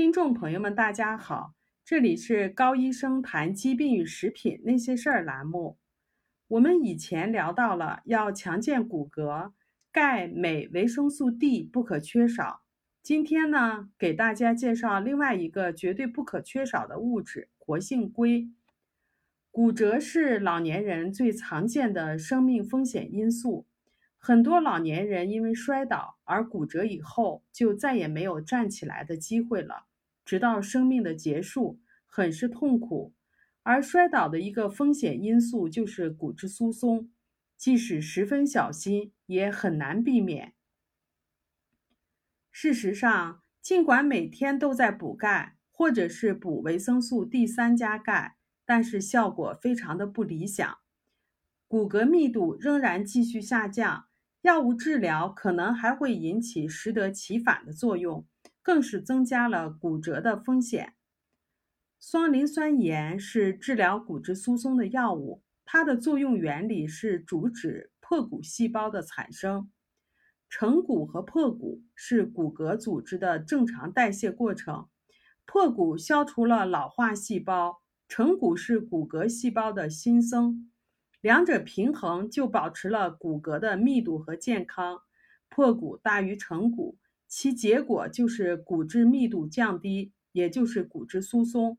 听众朋友们，大家好，这里是高医生谈疾病与食品那些事儿栏目。我们以前聊到了要强健骨骼，钙、镁、维生素 D 不可缺少。今天呢，给大家介绍另外一个绝对不可缺少的物质——活性硅。骨折是老年人最常见的生命风险因素。很多老年人因为摔倒而骨折以后，就再也没有站起来的机会了，直到生命的结束，很是痛苦。而摔倒的一个风险因素就是骨质疏松，即使十分小心，也很难避免。事实上，尽管每天都在补钙，或者是补维生素 D 三加钙，但是效果非常的不理想，骨骼密度仍然继续下降。药物治疗可能还会引起适得其反的作用，更是增加了骨折的风险。双磷酸盐是治疗骨质疏松的药物，它的作用原理是阻止破骨细胞的产生。成骨和破骨是骨骼组织的正常代谢过程，破骨消除了老化细胞，成骨是骨骼细胞的新生。两者平衡，就保持了骨骼的密度和健康。破骨大于成骨，其结果就是骨质密度降低，也就是骨质疏松。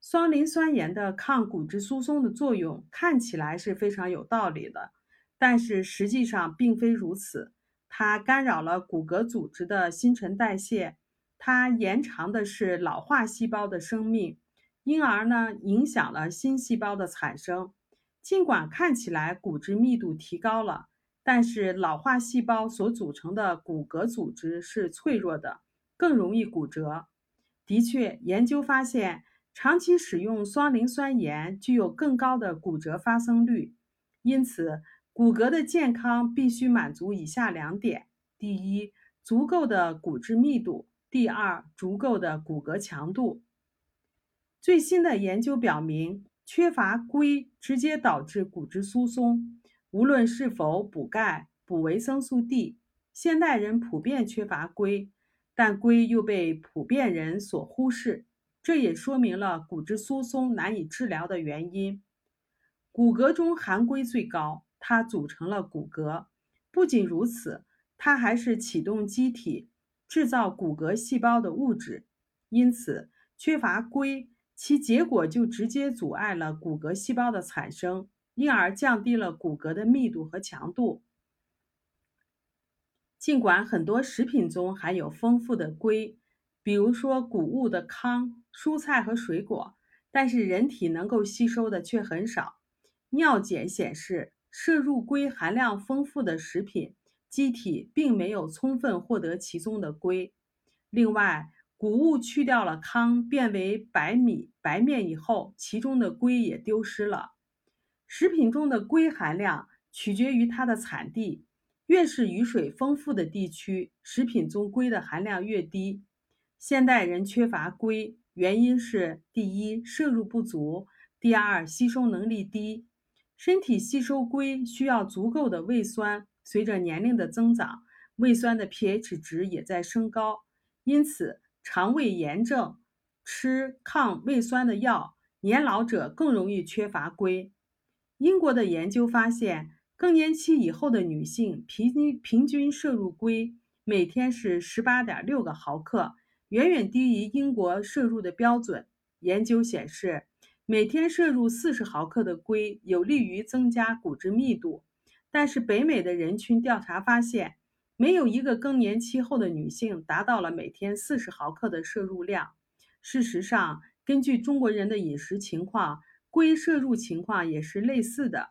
双磷酸盐的抗骨质疏松的作用看起来是非常有道理的，但是实际上并非如此。它干扰了骨骼组织的新陈代谢，它延长的是老化细胞的生命，因而呢，影响了新细胞的产生。尽管看起来骨质密度提高了，但是老化细胞所组成的骨骼组织是脆弱的，更容易骨折。的确，研究发现，长期使用双磷酸盐具有更高的骨折发生率。因此，骨骼的健康必须满足以下两点：第一，足够的骨质密度；第二，足够的骨骼强度。最新的研究表明。缺乏硅直接导致骨质疏松，无论是否补钙、补维生素 D，现代人普遍缺乏硅，但硅又被普遍人所忽视，这也说明了骨质疏松难以治疗的原因。骨骼中含硅最高，它组成了骨骼。不仅如此，它还是启动机体制造骨骼细胞的物质，因此缺乏硅。其结果就直接阻碍了骨骼细胞的产生，因而降低了骨骼的密度和强度。尽管很多食品中含有丰富的硅，比如说谷物的糠、蔬菜和水果，但是人体能够吸收的却很少。尿检显示，摄入硅含量丰富的食品，机体并没有充分获得其中的硅。另外，谷物去掉了糠，变为白米、白面以后，其中的硅也丢失了。食品中的硅含量取决于它的产地，越是雨水丰富的地区，食品中硅的含量越低。现代人缺乏硅，原因是：第一，摄入不足；第二，吸收能力低。身体吸收硅需要足够的胃酸，随着年龄的增长，胃酸的 pH 值也在升高，因此。肠胃炎症吃抗胃酸的药，年老者更容易缺乏硅。英国的研究发现，更年期以后的女性平均平均摄入硅每天是十八点六个毫克，远远低于英国摄入的标准。研究显示，每天摄入四十毫克的硅有利于增加骨质密度，但是北美的人群调查发现。没有一个更年期后的女性达到了每天四十毫克的摄入量。事实上，根据中国人的饮食情况，硅摄入情况也是类似的。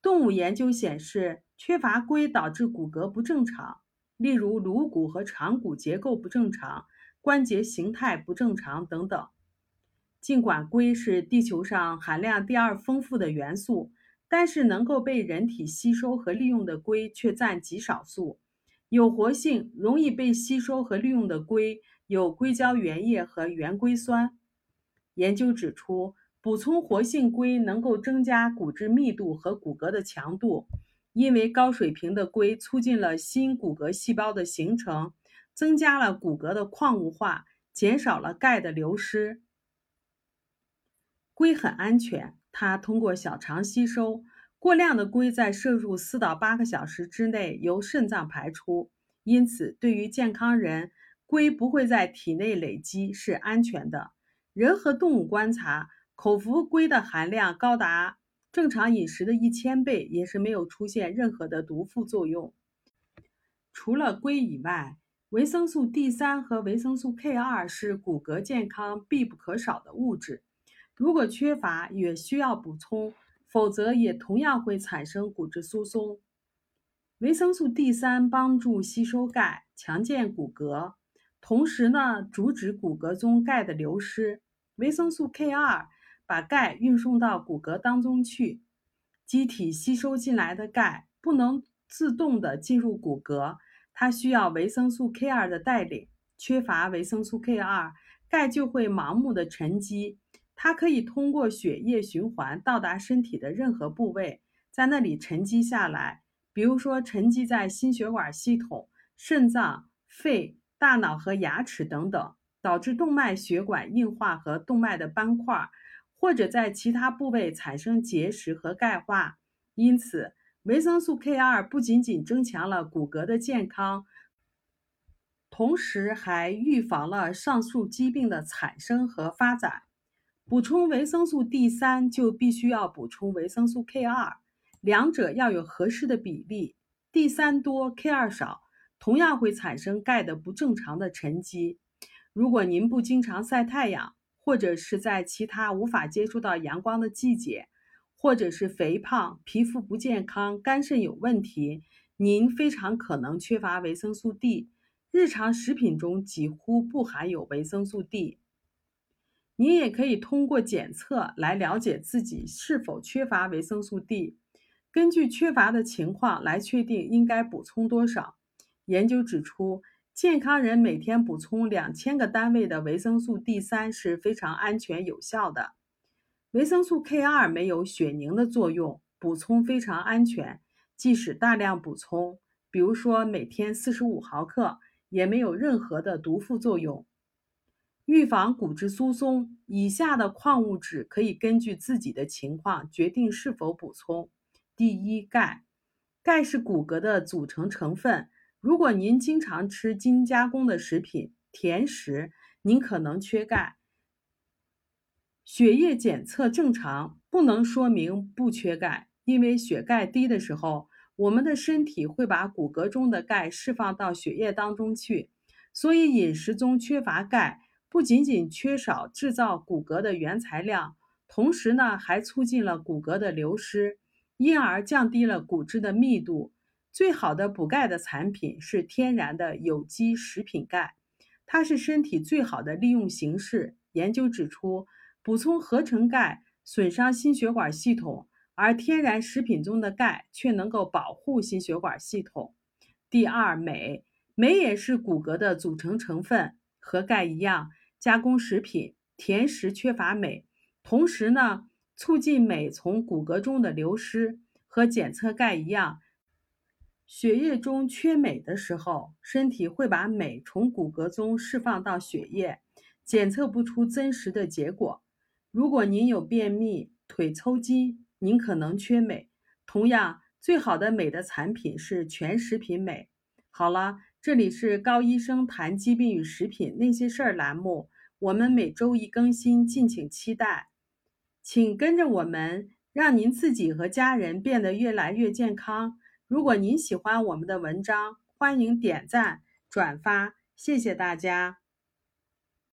动物研究显示，缺乏硅导致骨骼不正常，例如颅骨和长骨结构不正常、关节形态不正常等等。尽管硅是地球上含量第二丰富的元素，但是能够被人体吸收和利用的硅却占极少数。有活性、容易被吸收和利用的硅有硅胶原液和原硅酸。研究指出，补充活性硅能够增加骨质密度和骨骼的强度，因为高水平的硅促进了新骨骼细胞的形成，增加了骨骼的矿物化，减少了钙的流失。硅很安全，它通过小肠吸收，过量的硅在摄入四到八个小时之内由肾脏排出，因此对于健康人，硅不会在体内累积，是安全的。人和动物观察，口服硅的含量高达正常饮食的一千倍，也是没有出现任何的毒副作用。除了硅以外，维生素 D 三和维生素 K 二是骨骼健康必不可少的物质。如果缺乏，也需要补充，否则也同样会产生骨质疏松。维生素 D 三帮助吸收钙，强健骨骼，同时呢，阻止骨骼中钙的流失。维生素 K 二把钙运送到骨骼当中去，机体吸收进来的钙不能自动的进入骨骼。它需要维生素 K 二的带领，缺乏维生素 K 二，钙就会盲目的沉积。它可以通过血液循环到达身体的任何部位，在那里沉积下来，比如说沉积在心血管系统、肾脏、肺、大脑和牙齿等等，导致动脉血管硬化和动脉的斑块，或者在其他部位产生结石和钙化。因此，维生素 K 二不仅仅增强了骨骼的健康，同时还预防了上述疾病的产生和发展。补充维生素 D 三就必须要补充维生素 K 二，两者要有合适的比例，D 三多 K 二少，同样会产生钙的不正常的沉积。如果您不经常晒太阳，或者是在其他无法接触到阳光的季节，或者是肥胖、皮肤不健康、肝肾有问题，您非常可能缺乏维生素 D。日常食品中几乎不含有维生素 D。您也可以通过检测来了解自己是否缺乏维生素 D，根据缺乏的情况来确定应该补充多少。研究指出，健康人每天补充两千个单位的维生素 D 三是非常安全有效的。维生素 K 二没有血凝的作用，补充非常安全。即使大量补充，比如说每天四十五毫克，也没有任何的毒副作用。预防骨质疏松，以下的矿物质可以根据自己的情况决定是否补充。第一，钙。钙是骨骼的组成成分。如果您经常吃精加工的食品、甜食，您可能缺钙。血液检测正常不能说明不缺钙，因为血钙低的时候，我们的身体会把骨骼中的钙释放到血液当中去。所以饮食中缺乏钙，不仅仅缺少制造骨骼的原材料，同时呢还促进了骨骼的流失，因而降低了骨质的密度。最好的补钙的产品是天然的有机食品钙，它是身体最好的利用形式。研究指出。补充合成钙损伤心血管系统，而天然食品中的钙却能够保护心血管系统。第二，镁，镁也是骨骼的组成成分，和钙一样，加工食品、甜食缺乏镁，同时呢，促进镁从骨骼中的流失。和检测钙一样，血液中缺镁的时候，身体会把镁从骨骼中释放到血液，检测不出真实的结果。如果您有便秘、腿抽筋，您可能缺镁。同样，最好的镁的产品是全食品镁。好了，这里是高医生谈疾病与食品那些事儿栏目，我们每周一更新，敬请期待。请跟着我们，让您自己和家人变得越来越健康。如果您喜欢我们的文章，欢迎点赞、转发，谢谢大家。